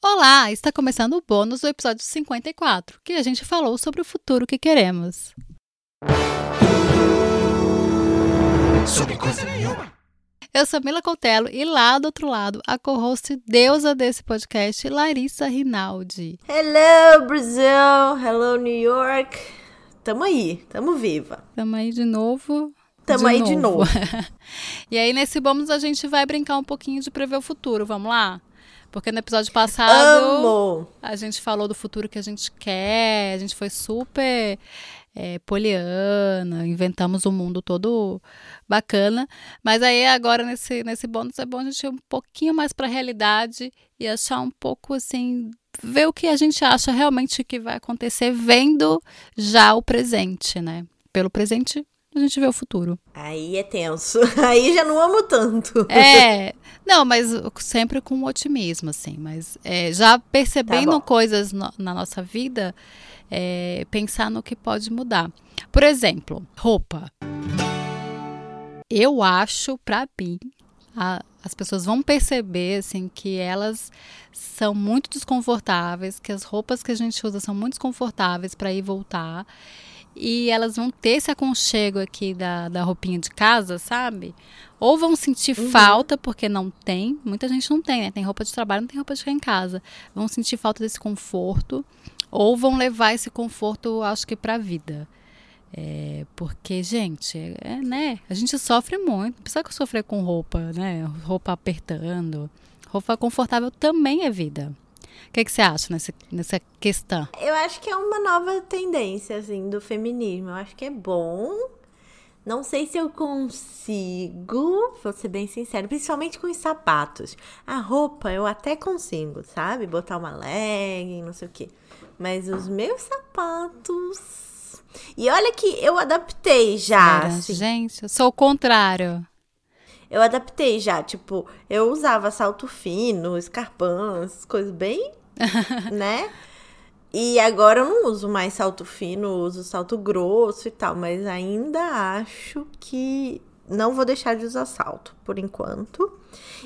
Olá, está começando o bônus do episódio 54, que a gente falou sobre o futuro que queremos. Sobre coisa nenhuma. Eu sou Mila Coutelo e lá do outro lado, a co-host deusa desse podcast, Larissa Rinaldi. Hello, Brasil! Hello, New York! Tamo aí, tamo viva. Tamo aí de novo. Tamo de aí novo. de novo. e aí, nesse bônus, a gente vai brincar um pouquinho de prever o futuro. Vamos lá? Porque no episódio passado Amo. a gente falou do futuro que a gente quer, a gente foi super é, poliana, inventamos um mundo todo bacana. Mas aí agora nesse, nesse bônus é bom a gente ir um pouquinho mais para a realidade e achar um pouco assim, ver o que a gente acha realmente que vai acontecer vendo já o presente, né? Pelo presente a gente vê o futuro. Aí é tenso. Aí já não amo tanto. É. Não, mas sempre com otimismo, assim. Mas é, já percebendo Tá coisas no- na nossa vida, é, pensar no que pode mudar. Por exemplo, roupa. Eu acho, pra mim, a- as pessoas vão perceber, assim, que elas são muito desconfortáveis, que as roupas que a gente usa são muito desconfortáveis para ir voltar. E elas vão ter esse aconchego aqui da, da roupinha de casa, sabe? Ou vão sentir falta, porque não tem. Muita gente não tem, né? Tem roupa de trabalho, não tem roupa de ficar em casa. Vão sentir falta desse conforto. Ou vão levar esse conforto, acho que, pra vida. É, porque, gente, é, né? A gente sofre muito. Não precisa sofrer com roupa, né? Roupa apertando. Roupa confortável também é vida. O que, que você acha nessa, nessa questão? Eu acho que é uma nova tendência, assim, do feminismo. Eu acho que é bom. Não sei se eu consigo, vou ser bem sincero, principalmente com os sapatos. A roupa eu até consigo, sabe? Botar uma legging, não sei o quê. Mas os meus sapatos. E olha que eu adaptei já. Era, assim. Gente, eu sou o contrário. Eu adaptei já, tipo, eu usava salto fino, escarpão, essas coisas bem, né? E agora eu não uso mais salto fino, uso salto grosso e tal, mas ainda acho que não vou deixar de usar salto por enquanto.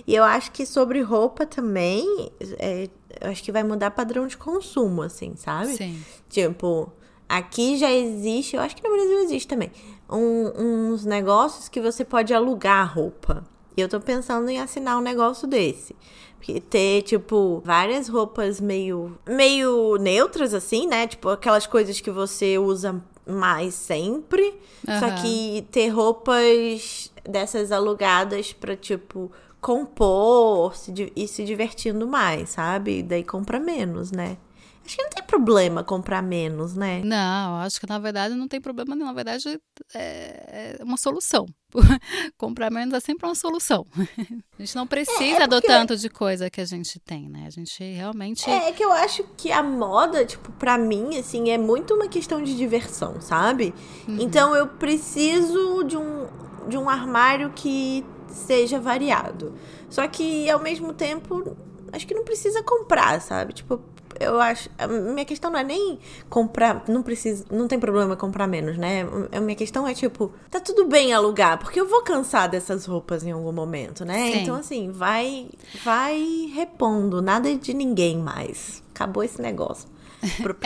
E eu acho que sobre roupa também, é, eu acho que vai mudar padrão de consumo, assim, sabe? Sim. Tipo, aqui já existe, eu acho que no Brasil existe também, um- uns negócios que você pode alugar roupa. E eu tô pensando em assinar um negócio desse. Porque ter, tipo, várias roupas meio, meio neutras, assim, né? Tipo, aquelas coisas que você usa mais sempre. Só Aham. que ter roupas dessas alugadas pra, tipo, compor se e se divertindo mais, sabe? E daí compra menos, né? Acho que não tem problema comprar menos, né? Não, acho que na verdade não tem problema. Na verdade, é é uma solução. Comprar menos é sempre uma solução. A gente não precisa do porque- tanto de coisa que a gente tem, né? A gente realmente. É, é que eu acho que a moda, tipo, pra mim, assim, é muito uma questão de diversão, sabe? Então eu preciso de um, de um armário que seja variado. Só que, ao mesmo tempo, acho que não precisa comprar, sabe? Tipo, eu acho. A minha questão não é nem comprar. Não precisa. Não tem problema comprar menos, né? A minha questão é, tipo, tá tudo bem alugar, porque eu vou cansar dessas roupas em algum momento, né? Sim. Então, assim, vai, vai repondo. Nada de ninguém mais. Acabou esse negócio.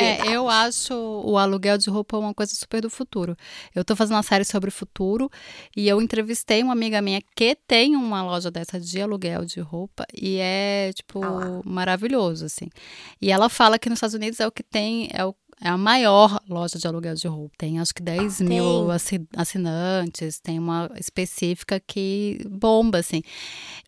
É, eu acho o aluguel de roupa uma coisa super do futuro. Eu tô fazendo uma série sobre o futuro e eu entrevistei uma amiga minha que tem uma loja dessa de aluguel de roupa e é, tipo, Ah maravilhoso, assim. E ela fala que nos Estados Unidos é o que tem, é, o- é a maior loja de aluguel de roupa. Tem acho que 10 mil Tem. assi- assinantes, tem uma específica que bomba, assim.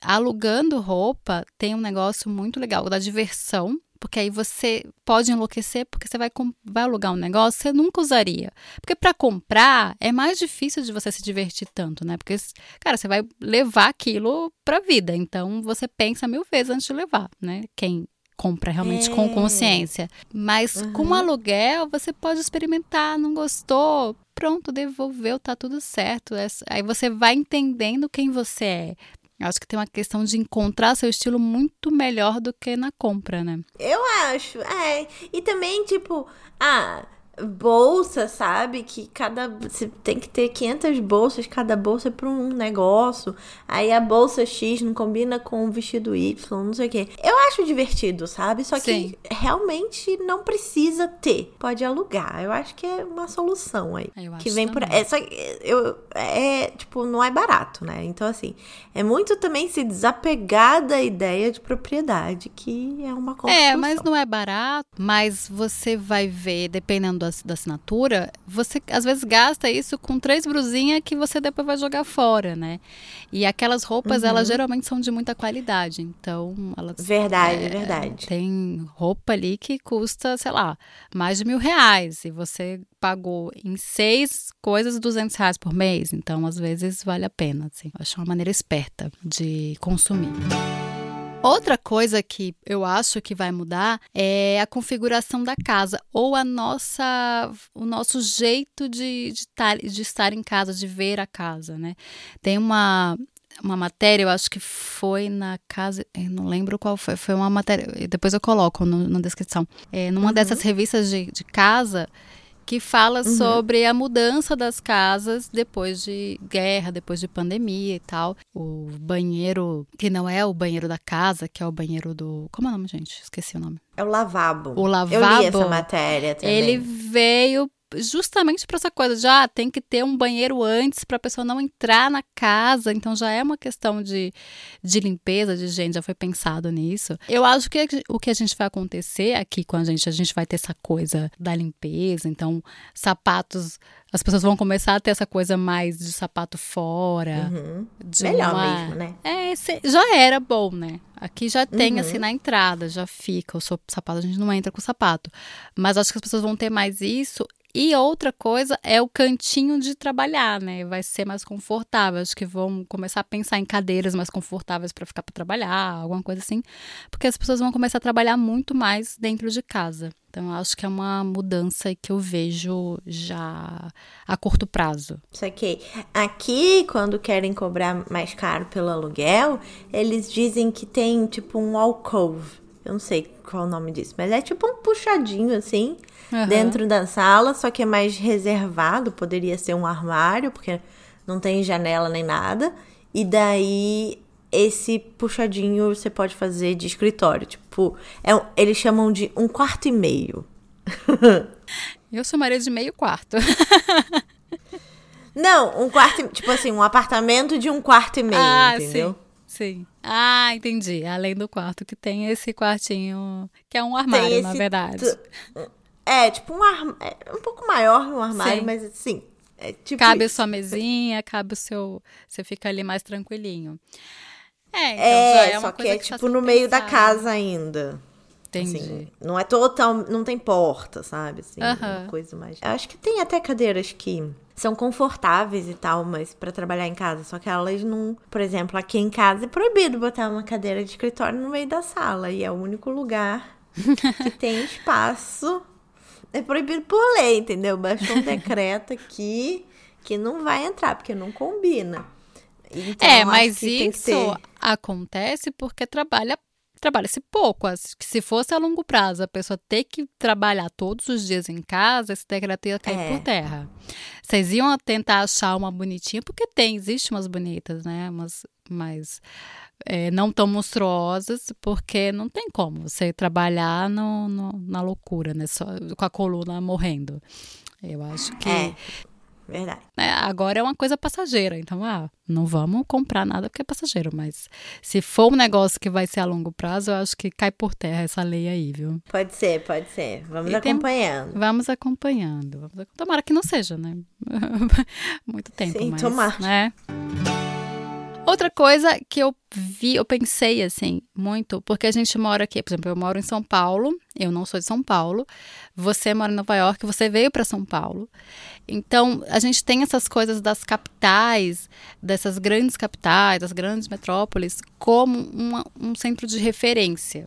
Alugando roupa tem um negócio muito legal da diversão, porque aí você pode enlouquecer porque você vai, vai alugar um negócio que você nunca usaria. Porque para comprar é mais difícil de você se divertir tanto, né? Porque, cara, você vai levar aquilo pra vida. Então você pensa mil vezes antes de levar, né? Quem compra realmente com É. consciência. Mas com aluguel você pode experimentar, não gostou, pronto, devolveu, tá tudo certo. É- Aí você vai entendendo quem você é. Eu acho que tem uma questão de encontrar seu estilo muito melhor do que na compra, né? Eu acho, é. E também, tipo, ah, bolsa, sabe? Que cada. Você tem que ter 500 bolsas, cada bolsa é pra um negócio. Aí a bolsa X não combina com o vestido Y, não sei o quê. Eu acho divertido, sabe? Só Sim. que realmente não precisa ter. Pode alugar. Eu acho que é uma solução aí. Eu acho que vem por. também. É, só que eu, é, tipo, não é barato, né? Então, assim, é muito também se desapegar da ideia de propriedade, que é uma construção. É, mas não é barato, mas você vai ver, dependendo da, da assinatura, você às vezes gasta isso com três brusinhas que você depois vai jogar fora, né? E aquelas roupas, Uhum. elas geralmente são de muita qualidade, então elas... Verdade, é, verdade. Tem roupa ali que custa, sei lá, mais de mil reais e você pagou em seis coisas 200 reais por mês, então às vezes vale a pena, assim. Acho uma maneira esperta de consumir. Outra coisa que eu acho que vai mudar é a configuração da casa ou a nossa, o nosso jeito de, de, tar- de estar em casa, de ver a casa, né? Tem uma, uma matéria, eu acho que foi na casa, eu não lembro qual foi, foi uma matéria, depois eu coloco no- na descrição. É, numa dessas revistas de, de casa que fala sobre a mudança das casas depois de guerra, depois de pandemia e tal. O banheiro, que não é o banheiro da casa, que é o banheiro do. Como é o nome, gente? Esqueci o nome. É o lavabo. O lavabo. Eu li essa matéria também. Ele veio justamente para essa coisa de ah, tem que ter um banheiro antes para a pessoa não entrar na casa. Então já é uma questão de, de limpeza, de gente, já foi pensado nisso. Eu acho que o que a gente vai acontecer aqui com a gente, a gente vai ter essa coisa da limpeza. Então, sapatos. As pessoas vão começar a ter essa coisa mais de sapato fora. Uhum. de Melhor uma- mesmo, né? É, já era bom, né? Aqui já tem, Uhum. assim, na entrada, já fica o sapato, a gente não entra com o sapato. Mas acho que as pessoas vão ter mais isso. E outra coisa é o cantinho de trabalhar, né? Vai ser mais confortável. Acho que vão começar a pensar em cadeiras mais confortáveis para ficar para trabalhar, alguma coisa assim. Porque as pessoas vão começar a trabalhar muito mais dentro de casa. Então, acho que é uma mudança que eu vejo já a curto prazo. Saquei. Aqui, quando querem cobrar mais caro pelo aluguel, eles dizem que tem tipo um alcove. Eu não sei qual o nome disso, mas é tipo um puxadinho assim, Aham. dentro da sala, só que é mais reservado. Poderia ser um armário, porque não tem janela nem nada. E daí, esse puxadinho você pode fazer de escritório. Tipo, é, eles chamam de um quarto e meio. Eu chamaria de meio quarto. Não, um quarto, e- tipo assim, um apartamento de um quarto e meio, ah, entendeu? sim, sim. Ah, entendi. Além do quarto que tem esse quartinho, que é um armário, na esse verdade. tu- É, tipo um armário. É um pouco maior que um armário, Sim. mas assim. É tipo Cabe a isso. sua mesinha, cabe o seu. Você fica ali mais tranquilinho. É, então É, já é uma só que é que tá tipo no meio da casa ainda. Entendi. Assim, não é total. Não tem porta, sabe? Assim, Aham. uma coisa mais. Acho que tem até cadeiras que são confortáveis e tal, mas pra trabalhar em casa. Só que elas não. Por exemplo, aqui em casa é proibido botar uma cadeira de escritório no meio da sala. E é o único lugar que tem espaço. É proibido por lei, entendeu? Baixou um decreto aqui que não vai entrar, porque não combina. Então, é, mas isso acontece porque trabalha trabalha-se pouco. As- que Se fosse a longo prazo, a pessoa ter que trabalhar todos os dias em casa, esse decreto ia cair É. por terra. Vocês iam tentar achar uma bonitinha, porque tem, existe umas bonitas, né? Umas, mas é, não tão monstruosas, porque não tem como você trabalhar no, no- na loucura, né? Só, com a coluna morrendo. Eu acho que É, verdade. né, agora é uma coisa passageira. Então, ah, não vamos comprar nada porque é passageiro. Mas se for um negócio que vai ser a longo prazo, eu acho que cai por terra essa lei aí, viu? Pode ser, pode ser. Vamos E tem- acompanhando. Vamos acompanhando. Vamos ac- Tomara que não seja, né? Muito tempo, Sim, mas, tomara. né? Outra coisa que eu vi, eu pensei assim, muito, porque a gente mora aqui, por exemplo, eu moro em São Paulo, eu não sou de São Paulo, você mora em Nova York, você veio para São Paulo. Então, a gente tem essas coisas das capitais, dessas grandes capitais, das grandes metrópoles, como uma- um centro de referência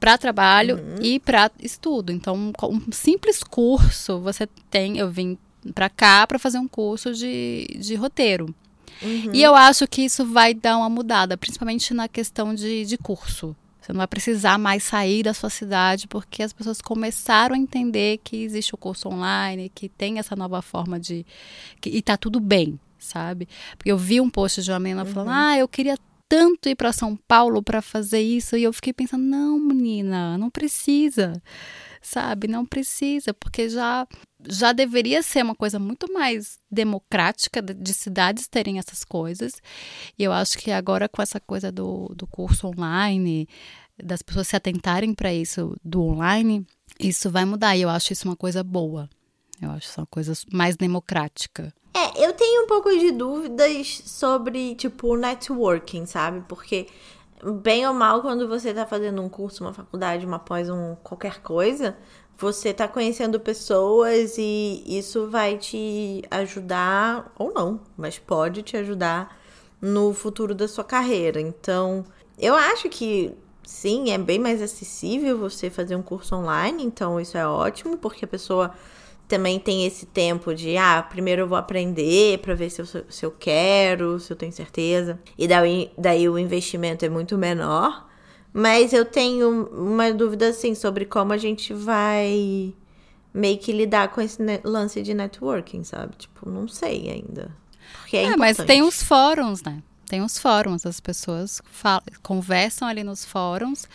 para trabalho e para estudo. Então, com um simples curso, você tem. Eu vim para cá para fazer um curso de, de roteiro. Uhum. E eu acho que isso vai dar uma mudada, principalmente na questão de, de curso. Você não vai precisar mais sair da sua cidade porque as pessoas começaram a entender que existe o curso online, que tem essa nova forma de. Que, e tá tudo bem, sabe? Porque eu vi um post de uma menina uhum. falando: ah, eu queria tanto ir para São Paulo para fazer isso. E eu fiquei pensando: não, menina, não precisa sabe? Não precisa, porque já já deveria ser uma coisa muito mais democrática de cidades terem essas coisas. E eu acho que agora com essa coisa do, do curso online, das pessoas se atentarem para isso do online, isso vai mudar. E eu acho isso uma coisa boa. Eu acho isso uma coisa mais democrática. É, eu tenho um pouco de dúvidas sobre, tipo, networking, sabe? Porque bem ou mal, quando você está fazendo um curso, uma faculdade, uma pós, um qualquer coisa, você está conhecendo pessoas e isso vai te ajudar, ou não, mas pode te ajudar no futuro da sua carreira. Então, eu acho que sim, é bem mais acessível você fazer um curso online, então isso é ótimo, porque a pessoa também tem esse tempo de, ah, primeiro eu vou aprender para ver se eu, se eu quero, se eu tenho certeza. E daí, daí o investimento é muito menor. Mas eu tenho uma dúvida, assim, sobre como a gente vai meio que lidar com esse lance de networking, sabe? Tipo, não sei ainda. Porque é, é mas tem os fóruns, né? Tem os fóruns, as pessoas falam, conversam ali nos fóruns.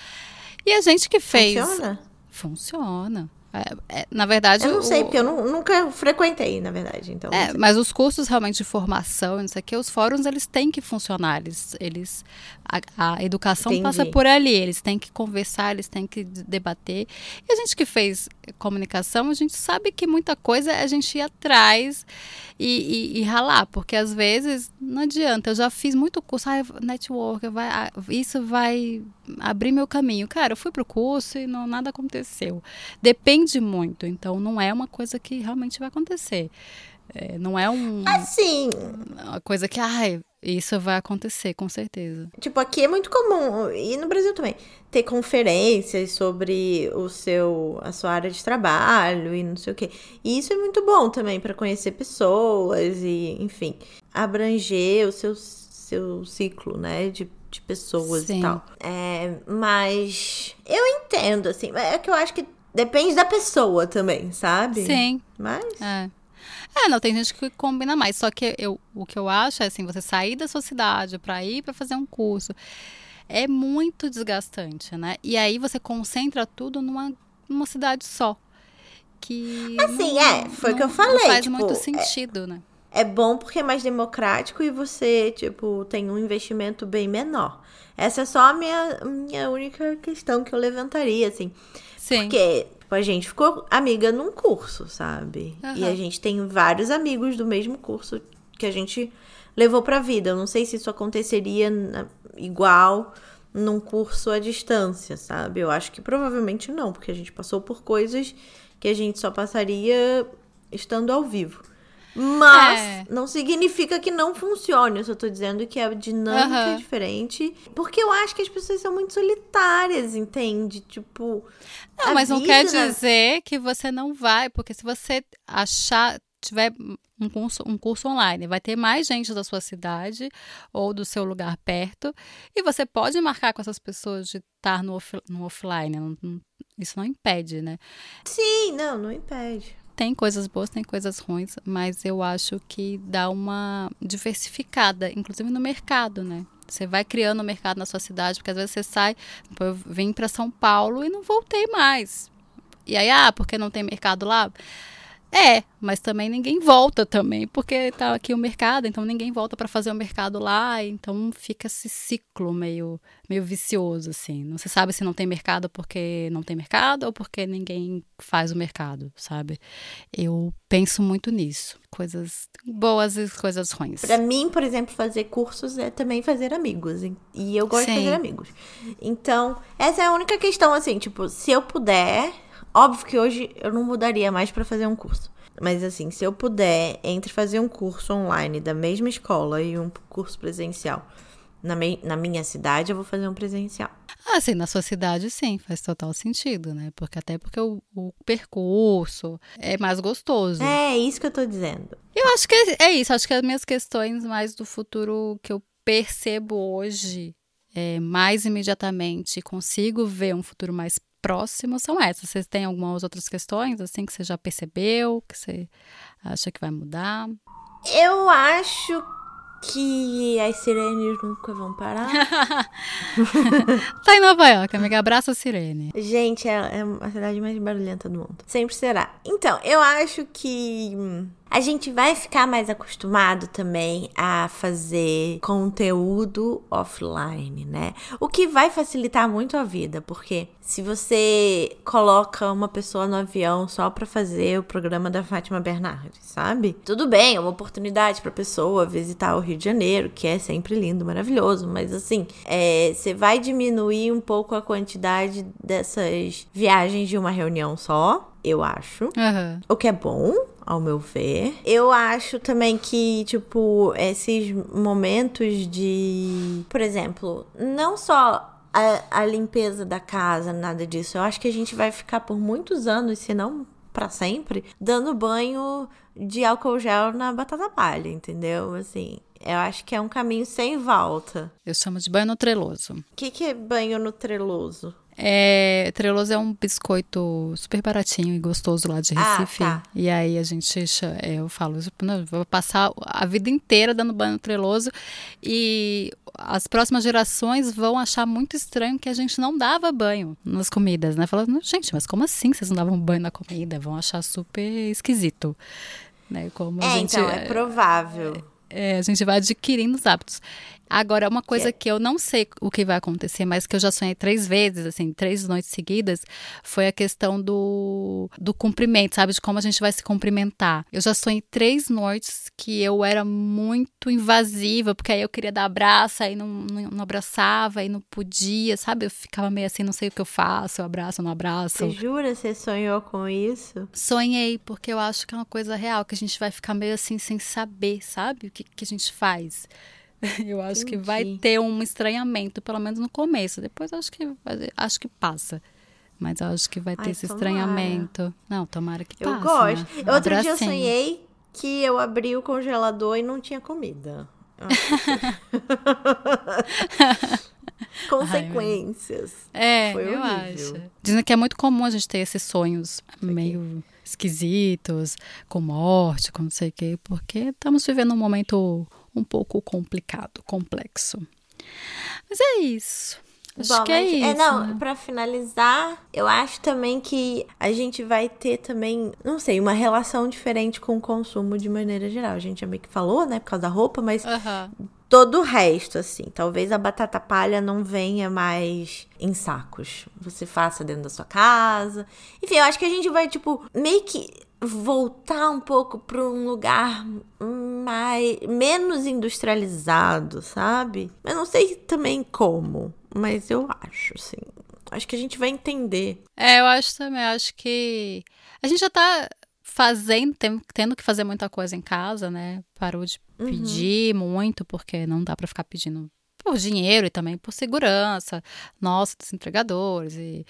E a gente que fez. Funciona? Funciona. É, é, na verdade. Eu não sei, porque eu não, nunca frequentei, na verdade. Então, é, mas os cursos realmente de formação, não sei o que, os fóruns eles têm que funcionar. Eles, eles, a, a educação Entendi. passa por ali, eles têm que conversar, eles têm que debater. E a gente que fez comunicação, a gente sabe que muita coisa a gente ir atrás e, e, e ralar, porque às vezes não adianta. Eu já fiz muito curso, ah, network, vai, ah, isso vai abrir meu caminho. Cara, eu fui pro curso e não, nada aconteceu. Depende muito, então não é uma coisa que realmente vai acontecer. É, não é um. Assim. Uma coisa que, ai, isso vai acontecer, com certeza. Tipo, aqui é muito comum, e no Brasil também, ter conferências sobre o seu, a sua área de trabalho e não sei o quê. E isso é muito bom também para conhecer pessoas e, enfim, abranger o seu, seu ciclo, né, de de pessoas Sim. e tal. É, mas eu entendo, assim, é que eu acho que depende da pessoa também, sabe? Sim. Mas. É. É, não, tem gente que combina mais. Só que eu, o que eu acho é assim, você sair da sua cidade para ir para fazer um curso é muito desgastante, né? E aí você concentra tudo numa, numa cidade só. Que assim, não, é, foi o que eu falei. Não faz tipo, muito sentido, é, né? é bom porque é mais democrático e você, tipo, tem um investimento bem menor. Essa é só a minha, minha única questão que eu levantaria, assim. Sim. Porque tipo, a gente ficou amiga num curso, sabe? Uhum. E a gente tem vários amigos do mesmo curso que a gente levou pra vida. Eu não sei se isso aconteceria na, igual num curso à distância, sabe? Eu acho que provavelmente não, porque a gente passou por coisas que a gente só passaria estando ao vivo. Mas é. não significa que não funcione. Eu só tô dizendo que a dinâmica uhum. é diferente. Porque eu acho que as pessoas são muito solitárias, entende? Tipo. Não, mas não quer dizer que você não vai, porque se você achar. Tiver um curso, um curso online, vai ter mais gente da sua cidade ou do seu lugar perto, e você pode marcar com essas pessoas de estar no, off, no offline. Não, não, isso não impede, né? Sim, não, não impede tem coisas boas, tem coisas ruins, mas eu acho que dá uma diversificada, inclusive no mercado, né? Você vai criando o mercado na sua cidade, porque às vezes você sai, eu vim para São Paulo e não voltei mais. E aí, ah, porque não tem mercado lá? É, mas também ninguém volta também, porque tá aqui o mercado, então ninguém volta para fazer o mercado lá, então fica esse ciclo meio meio vicioso assim. Não se sabe se não tem mercado porque não tem mercado ou porque ninguém faz o mercado, sabe? Eu penso muito nisso, coisas boas e coisas ruins. Para mim, por exemplo, fazer cursos é também fazer amigos, e eu gosto Sim. de fazer amigos. Então, essa é a única questão assim, tipo, se eu puder Óbvio que hoje eu não mudaria mais para fazer um curso. Mas assim, se eu puder, entre fazer um curso online da mesma escola e um curso presencial na, me, na minha cidade, eu vou fazer um presencial. Ah, sim, na sua cidade sim, faz total sentido, né? Porque até porque o, o percurso é mais gostoso. É, é isso que eu tô dizendo. Eu acho que é, é isso, acho que as minhas questões mais do futuro que eu percebo hoje é, mais imediatamente consigo ver um futuro mais próximo são essas. Vocês têm algumas outras questões assim que você já percebeu, que você acha que vai mudar? Eu acho que as sirenes nunca vão parar. tá em Nova York, amiga. Abraça a sirene. Gente, é, é a cidade mais barulhenta do mundo. Sempre será. Então, eu acho que hum, a gente vai ficar mais acostumado também a fazer conteúdo offline, né? O que vai facilitar muito a vida, porque se você coloca uma pessoa no avião só para fazer o programa da Fátima Bernardes, sabe? Tudo bem, é uma oportunidade para pessoa visitar o Rio de Janeiro, que é sempre lindo, maravilhoso, mas assim, é, você vai diminuir um pouco a quantidade dessas viagens de uma reunião só, eu acho. Uhum. O que é bom, ao meu ver. Eu acho também que, tipo, esses momentos de. Por exemplo, não só a, a limpeza da casa, nada disso. Eu acho que a gente vai ficar por muitos anos, se não para sempre, dando banho de álcool gel na batata palha, entendeu? Assim, eu acho que é um caminho sem volta. Eu chamo de banho no treloso. O que, que é banho no treloso? É, treloso é um biscoito super baratinho e gostoso lá de Ah, Recife. tá. E aí a gente, é, eu falo, vou passar a vida inteira dando banho no treloso e as próximas gerações vão achar muito estranho que a gente não dava banho nas comidas, né? Falando, gente, mas como assim vocês não davam banho na comida? Vão achar super esquisito. Né? Como É, gente, então, é provável. é, a gente vai adquirindo os hábitos. Agora, uma coisa Que eu não sei o que vai acontecer, mas que eu já sonhei três vezes, assim, três noites seguidas, foi a questão do, do cumprimento, sabe? De como a gente vai se cumprimentar. Eu já sonhei três noites que eu era muito invasiva, porque aí eu queria dar abraço, aí não, não, não abraçava, aí não podia, sabe? Eu ficava meio assim, não sei o que eu faço, eu abraço, eu não abraço. Você jura você sonhou com isso? Sonhei, porque eu acho que é uma coisa real, que a gente vai ficar meio assim sem saber, sabe? O que, que a gente faz. Eu acho que vai Entendi. ter um estranhamento, pelo menos no começo. Depois eu acho que acho que passa. Mas eu acho que vai ter Ai, esse tomara. estranhamento. Não, tomara que Eu passe. gosto. Né? Outro dia eu Abracinho. sonhei que eu abri o congelador e não tinha comida. Eu que- Consequências. É, Foi eu horrível. acho. Dizem que é muito comum a gente ter esses sonhos meio esquisitos, com morte, com não sei o quê, porque estamos vivendo um momento um pouco complicado, complexo. Mas é isso. Acho Bom, que é mas- isso. não, né? pra finalizar, eu acho também que a gente vai ter também, não sei, uma relação diferente com o consumo de maneira geral. A gente já meio que falou, né, por causa da roupa, mas Aham. Todo o resto, assim. Talvez a batata palha não venha mais em sacos. Você faça dentro da sua casa. Enfim, eu acho que a gente vai, tipo, meio que voltar um pouco para um lugar mais menos industrializado, sabe? Eu não sei também como, mas eu acho, assim. Acho que a gente vai entender. É, eu acho também. Acho que a gente já tá fazendo, tendo que fazer muita coisa em casa, né? Parou de Uhum. pedir muito, porque não dá pra ficar pedindo por dinheiro e também por segurança, nossa, dos entregadores e,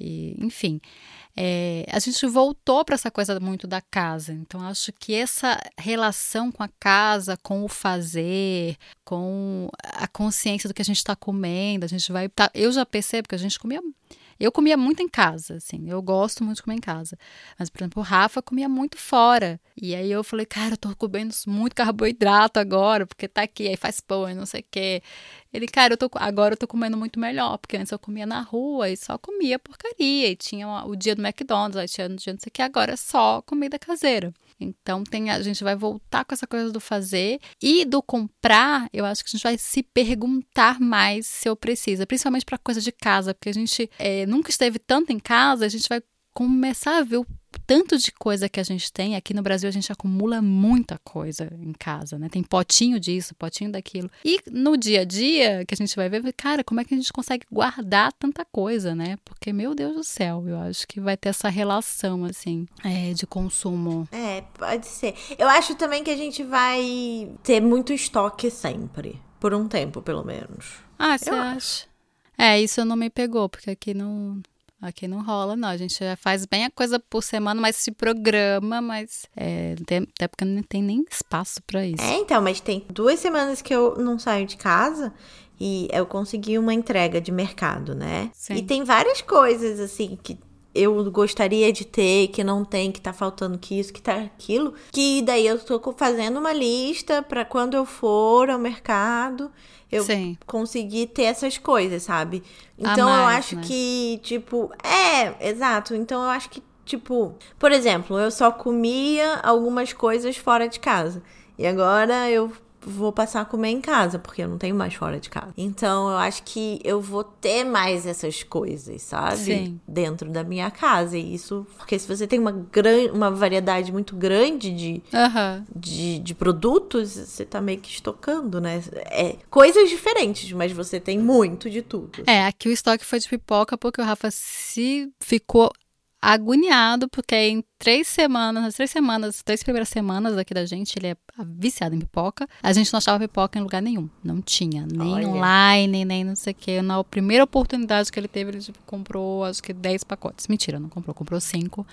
e enfim. É, a gente voltou para essa coisa muito da casa. Então, acho que essa relação com a casa, com o fazer, com a consciência do que a gente está comendo, a gente vai. tá- eu já percebo que a gente comia. Eu comia muito em casa, assim. Eu gosto muito de comer em casa. Mas, por exemplo, o Rafa comia muito fora. E aí eu falei, cara, eu tô comendo muito carboidrato agora, porque tá aqui, aí faz pão e não sei o quê. Ele, cara, eu tô, agora eu tô comendo muito melhor, porque antes eu comia na rua e só comia porcaria. E tinha o dia do McDonald's, aí tinha o dia não sei o que, agora é só comida caseira. Então tem, a gente vai voltar com essa coisa do fazer e do comprar. Eu acho que a gente vai se perguntar mais se eu preciso, principalmente para coisa de casa, porque a gente é, nunca esteve tanto em casa, a gente vai começar a ver o tanto de coisa que a gente tem. Aqui no Brasil a gente acumula muita coisa em casa, né? Tem potinho disso, potinho daquilo. E no dia a dia que a gente vai ver, cara, como é que a gente consegue guardar tanta coisa, né? Porque, meu Deus do céu, eu acho que vai ter essa relação, assim, é, de consumo. É, pode ser. Eu acho também que a gente vai ter muito estoque sempre. Por um tempo, pelo menos. Ah, você Eu acha? É, isso não me pegou, porque aqui não. Aqui não rola, não. A gente já faz bem a coisa por semana, mas se programa, mas é, tem, até porque não tem nem espaço pra isso. É, então, mas tem duas semanas que eu não saio de casa E eu consegui uma entrega de mercado, né? Sim. E tem várias coisas, assim, que eu gostaria de ter, que não tem, que tá faltando que isso, que tá aquilo. Que daí eu tô fazendo uma lista para quando eu for ao mercado, eu Sim. conseguir ter essas coisas, sabe? Então eu mais, acho né? que, tipo, é, exato. Então eu acho que, tipo, por exemplo, eu só comia algumas coisas fora de casa. E agora eu vou passar a comer em casa, porque eu não tenho mais fora de casa. Então eu acho que eu vou ter mais essas coisas, sabe? Sim. Dentro da minha casa. E isso, porque se você tem uma, gran, uma variedade muito grande de, Aham. de, de produtos, você tá meio que estocando, né? É coisas diferentes, mas você tem muito de tudo. É, aqui o estoque foi de pipoca porque o Rafa se ficou agoniado, porque em três semanas, nas três semanas, três primeiras semanas aqui da gente, ele é viciado em pipoca. A gente não achava pipoca em lugar nenhum. Não tinha. Nem Olha. online, nem não sei o quê. Na primeira oportunidade que ele teve, ele tipo, comprou acho que 10 pacotes. Mentira, não comprou, comprou cinco.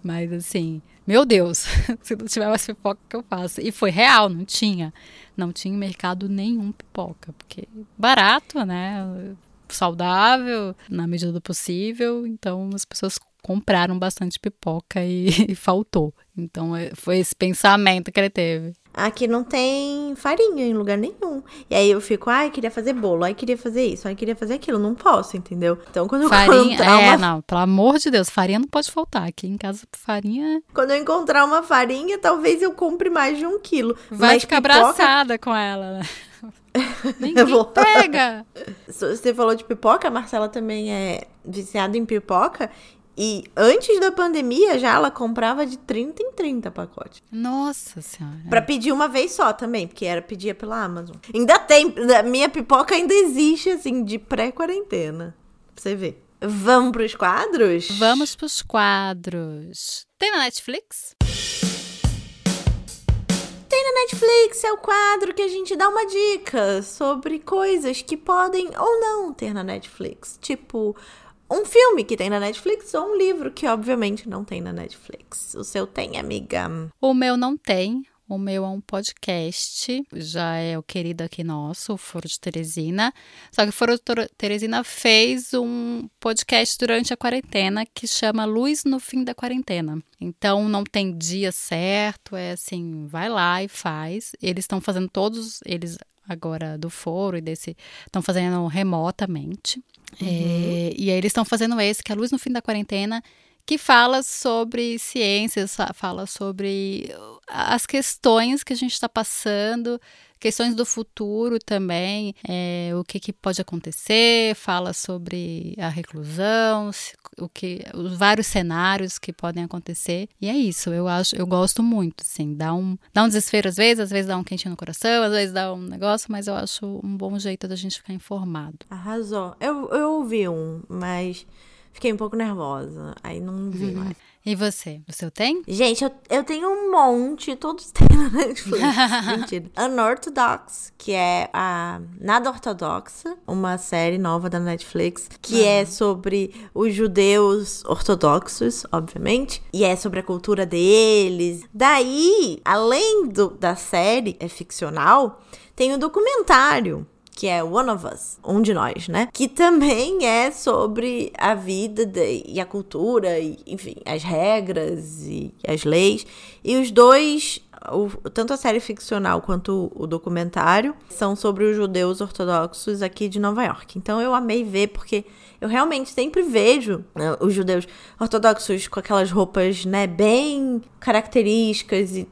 Mas assim, meu Deus, se não tiver mais pipoca, o que eu faço? E foi real, não tinha. Não tinha mercado nenhum pipoca. Porque barato, né? Saudável, na medida do possível. Então as pessoas compraram bastante pipoca e, e faltou. Então é- foi esse pensamento que ele teve. Aqui não tem farinha em lugar nenhum. E aí eu fico, ai, queria fazer bolo, ai, queria fazer isso, ai, queria fazer aquilo. Não posso, entendeu? Então quando eu Farinha, encontrar é, uma não, pelo amor de Deus, farinha não pode faltar. Aqui em casa, farinha Quando eu encontrar uma farinha, talvez eu compre mais de um quilo. vai Mas ficar pipoca- abraçada com ela. né? Ninguém vou- pega. Você falou de pipoca, a Marcela também é viciada em pipoca. E antes da pandemia já ela comprava de 30 em 30 pacotes. Nossa senhora. Pra pedir uma vez só também, porque era pedia pela Amazon. Ainda tem, a minha pipoca ainda existe, assim, de pré-quarentena. Pra você ver. Vamos pros quadros? Vamos pros quadros. Tem na Netflix? Tem na Netflix, é o quadro que a gente dá uma dica sobre coisas que podem ou não ter na Netflix. Tipo, um filme que tem na Netflix ou um livro que obviamente não tem na Netflix. O seu tem, amiga? O meu não tem. O meu é um podcast, já é o querido aqui nosso, o Foro de Teresina. Só que o Foro de Teresina fez um podcast durante a quarentena que chama Luz no Fim da Quarentena. Então não tem dia certo, é assim, vai lá e faz. Eles estão fazendo todos, eles agora do Foro e desse, estão fazendo remotamente. É, e aí eles estão fazendo esse, que é a Luz no Fim da Quarentena, que fala sobre ciências, fa- fala sobre as questões que a gente está passando, questões do futuro também, é, o que, que pode acontecer, fala sobre a reclusão, o que, os vários cenários que podem acontecer. E é isso, eu acho, eu gosto muito, assim, dá um, dá um desespero às vezes, às vezes dá um quentinho no coração, às vezes dá um negócio, mas eu acho um bom jeito da gente ficar informado. Arrasou. Eu, eu ouvi um, mas fiquei um pouco nervosa. Aí não vi mais. E você? O seu tem? Gente, eu, eu tenho um monte, todos têm na Netflix. Mentira. Unorthodox, que é a Nada Ortodoxa, uma série nova da Netflix, que é sobre os judeus ortodoxos, obviamente, e é sobre a cultura deles. Daí, além do, da série, é ficcional, tem o documentário que é One of Us, um de nós, né? Que também é sobre a vida de- e a cultura, e, enfim, as regras e as leis. E os dois, o- tanto a série ficcional quanto o documentário, são sobre os judeus ortodoxos aqui de Nova York. Então eu amei ver, porque eu realmente sempre vejo né, os judeus ortodoxos com aquelas roupas, né, bem características e,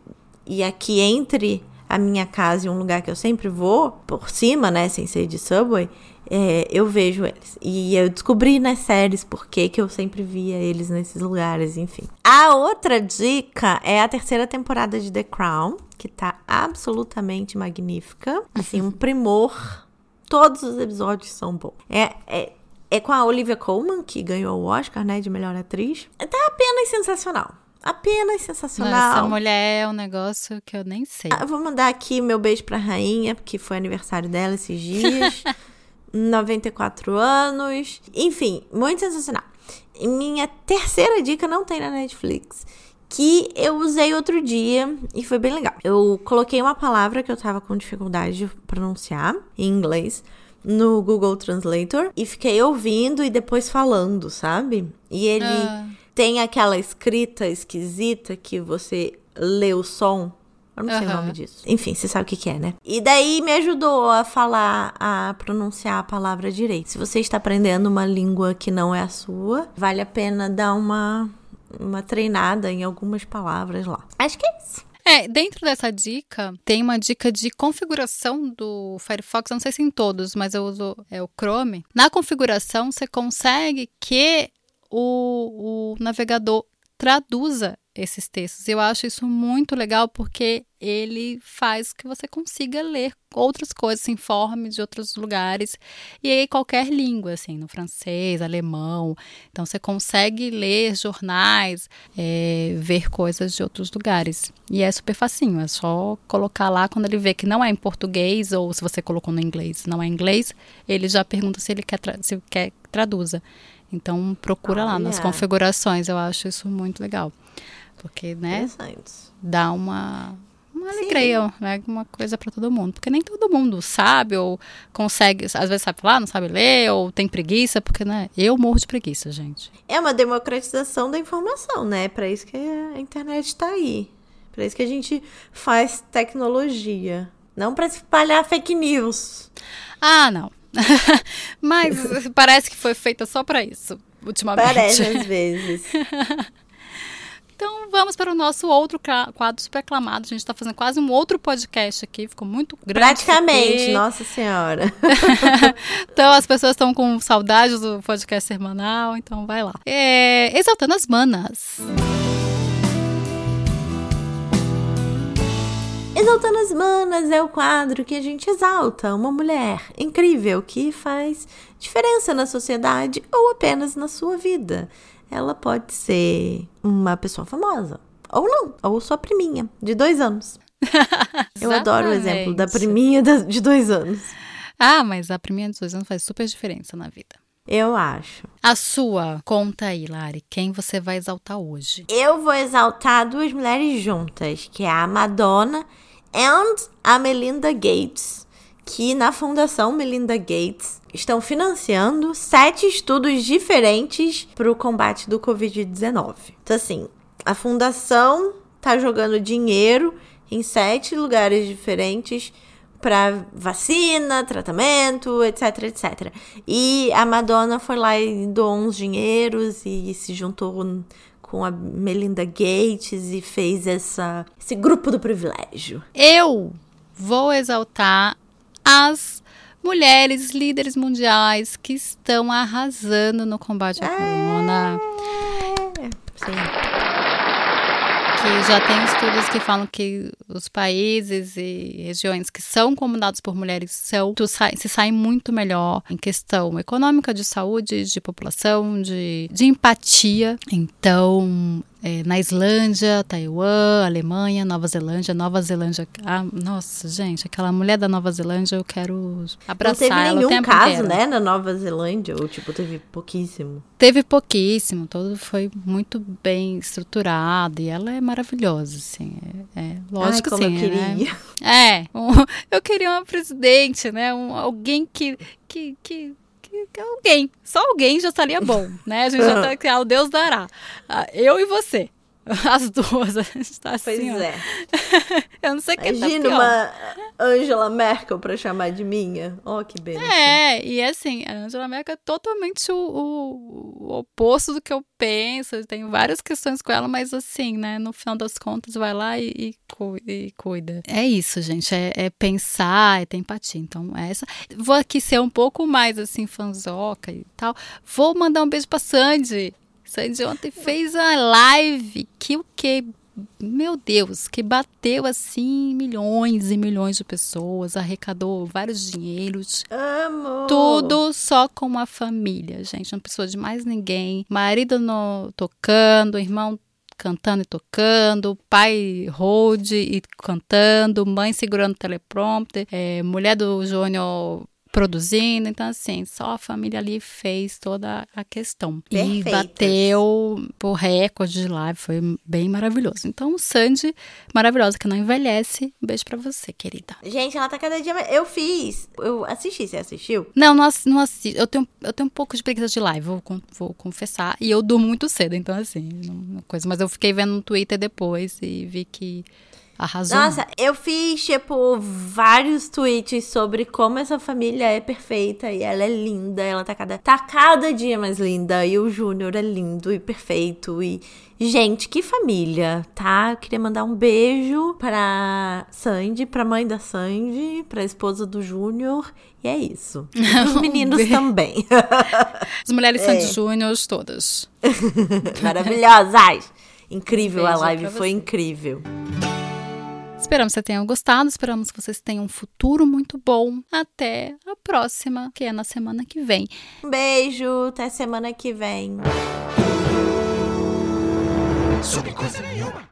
e aqui entre a minha casa e um lugar que eu sempre vou, por cima, né, sem ser de subway, é, eu vejo eles. E eu descobri nas séries por que que eu sempre via eles nesses lugares, enfim. A outra dica é a terceira temporada de The Crown, que tá absolutamente magnífica. Assim, um primor. Todos os episódios são bons. É, é, é com a Olivia Colman, que ganhou o Oscar, né, de melhor atriz. Tá apenas sensacional. Apenas sensacional. Essa mulher é um negócio que eu nem sei. Ah, vou mandar aqui meu beijo pra rainha, porque foi aniversário dela esses dias. 94 anos. Enfim, muito sensacional. Minha terceira dica não tem na Netflix. Que eu usei outro dia e foi bem legal. Eu coloquei uma palavra que eu tava com dificuldade de pronunciar em inglês no Google Translator e fiquei ouvindo e depois falando, sabe? E ele Ah. Tem aquela escrita esquisita que você lê o som. Eu não sei o Aham. nome disso. Enfim, você sabe o que, que é, né? E daí me ajudou a falar, a pronunciar a palavra direito. Se você está aprendendo uma língua que não é a sua, vale a pena dar uma, uma treinada em algumas palavras lá. Acho que é isso. É, dentro dessa dica, tem uma dica de configuração do Firefox, eu não sei se em todos, mas eu uso é, o Chrome. Na configuração, você consegue que o, o navegador traduza esses textos. Eu acho isso muito legal porque ele faz que você consiga ler outras coisas, se informe de outros lugares e aí qualquer língua, assim, no francês, alemão. Então você consegue ler jornais, é, ver coisas de outros lugares. E é super facinho, é só colocar lá quando ele vê que não é em português ou se você colocou no inglês, não é em inglês, ele já pergunta se ele quer, se quer que traduza. Então procura lá nas Olha. configurações, eu acho isso muito legal. Porque, né, dá uma, uma Sim. alegria, né? Uma coisa para todo mundo. Porque nem todo mundo sabe ou consegue, às vezes sabe falar, não sabe ler, ou tem preguiça, porque, né? Eu morro de preguiça, gente. É uma democratização da informação, né? Para isso que a internet tá aí. Para isso que a gente faz tecnologia. Não para espalhar fake news. Ah, não. Mas parece que foi feita só para isso, ultimamente. Parece às vezes. Então vamos para o nosso outro quadro super aclamado. A gente está fazendo quase um outro podcast aqui, ficou muito grande. Praticamente, nossa senhora. Então as pessoas estão com saudades do podcast semanal, então vai lá. É, exaltando as manas. Exaltando as Manas é o quadro que a gente exalta uma mulher incrível que faz diferença na sociedade ou apenas na sua vida. Ela pode ser uma pessoa famosa, ou não, ou sua priminha, de dois anos. Eu adoro o exemplo da priminha de dois anos. Ah, mas a primeira de dois anos faz super diferença na vida. Eu acho. A sua, conta aí, Lari, quem você vai exaltar hoje? Eu vou exaltar duas mulheres juntas, que é a Madonna and a Melinda Gates, que na Fundação Melinda Gates estão financiando sete estudos diferentes para o combate do Covid-19. Então, assim, a fundação tá jogando dinheiro em sete lugares diferentes para vacina, tratamento, etc, etc. E a Madonna foi lá e doou uns dinheiros e se juntou com a Melinda Gates e fez essa, esse grupo do privilégio. Eu vou exaltar as mulheres líderes mundiais que estão arrasando no combate à corona. Sim. Que já tem estudos que falam que os países e regiões que são comandados por mulheres são, se saem muito melhor em questão econômica, de saúde, de população, de, de empatia. Então, é, na Islândia, Taiwan, Alemanha, Nova Zelândia, Nova Zelândia. Ah, nossa, gente, aquela mulher da Nova Zelândia, eu quero Não abraçar teve ela o nenhum tempo caso, inteiro. né, na Nova Zelândia, ou tipo, teve pouquíssimo. Teve pouquíssimo, todo foi muito bem estruturado e ela é maravilhosa, assim. É, é lógico Ai, como assim, eu queria. né? É, um- eu queria uma presidente, né? Um, alguém que, que, que, que- alguém, só alguém já estaria bom, né? A gente já tá, que ah, o Deus dará. Ah, Eu e você. As duas, a gente tá assim, Pois ó. é. Eu não sei quem tá Imagina pior. uma Angela Merkel pra chamar de minha. Ó, que beleza. É, e assim, a Angela Merkel é totalmente o, o- o oposto do que eu penso. Eu tenho várias questões com ela, mas assim, né? No final das contas, vai lá e, e, e cuida. É isso, gente. É, é pensar, é ter empatia. Então, é essa. Vou aqui ser um pouco mais assim, fanzoca e tal. Vou mandar um beijo pra Sandy. Sandy ontem fez a live que o que meu Deus, que bateu assim milhões e milhões de pessoas, arrecadou vários dinheiros, Amo. tudo só com a família, gente. Não precisou de mais ninguém. Marido no, tocando, irmão cantando e tocando, pai hold e cantando, mãe segurando o teleprompter, é, mulher do Júnior produzindo. Então, assim, só a família ali fez toda a questão. Perfeitas. E bateu o recorde de live, foi bem maravilhoso. Então, Sandy, maravilhosa, que não envelhece. Um beijo pra você, querida. Gente, ela tá cada dia mais. Eu fiz. Eu assisti, você assistiu? Não, não, não assisto. Eu tenho, eu tenho um pouco de preguiça de live, vou, vou confessar. E eu durmo muito cedo, então, assim, não, não coisa. Mas eu fiquei vendo no Twitter depois e vi que arrasou. Nossa, eu fiz, tipo, vários tweets sobre como essa família é perfeita e ela é linda. Ela tá cada, tá cada dia mais linda. E o Júnior é lindo e perfeito. E, gente, que família, tá? Eu queria mandar um beijo pra Sandy, pra mãe da Sandy, pra esposa do Júnior. E é isso. Pros meninos beijo. também. As mulheres É. Sandy Júnior, todas. Maravilhosas. Incrível a Beijo live, foi incrível. Esperamos que vocês tenham gostado, esperamos que vocês tenham um futuro muito bom. Até a próxima, que é na semana que vem. Um beijo, até semana que vem. Sobre coisa nenhuma.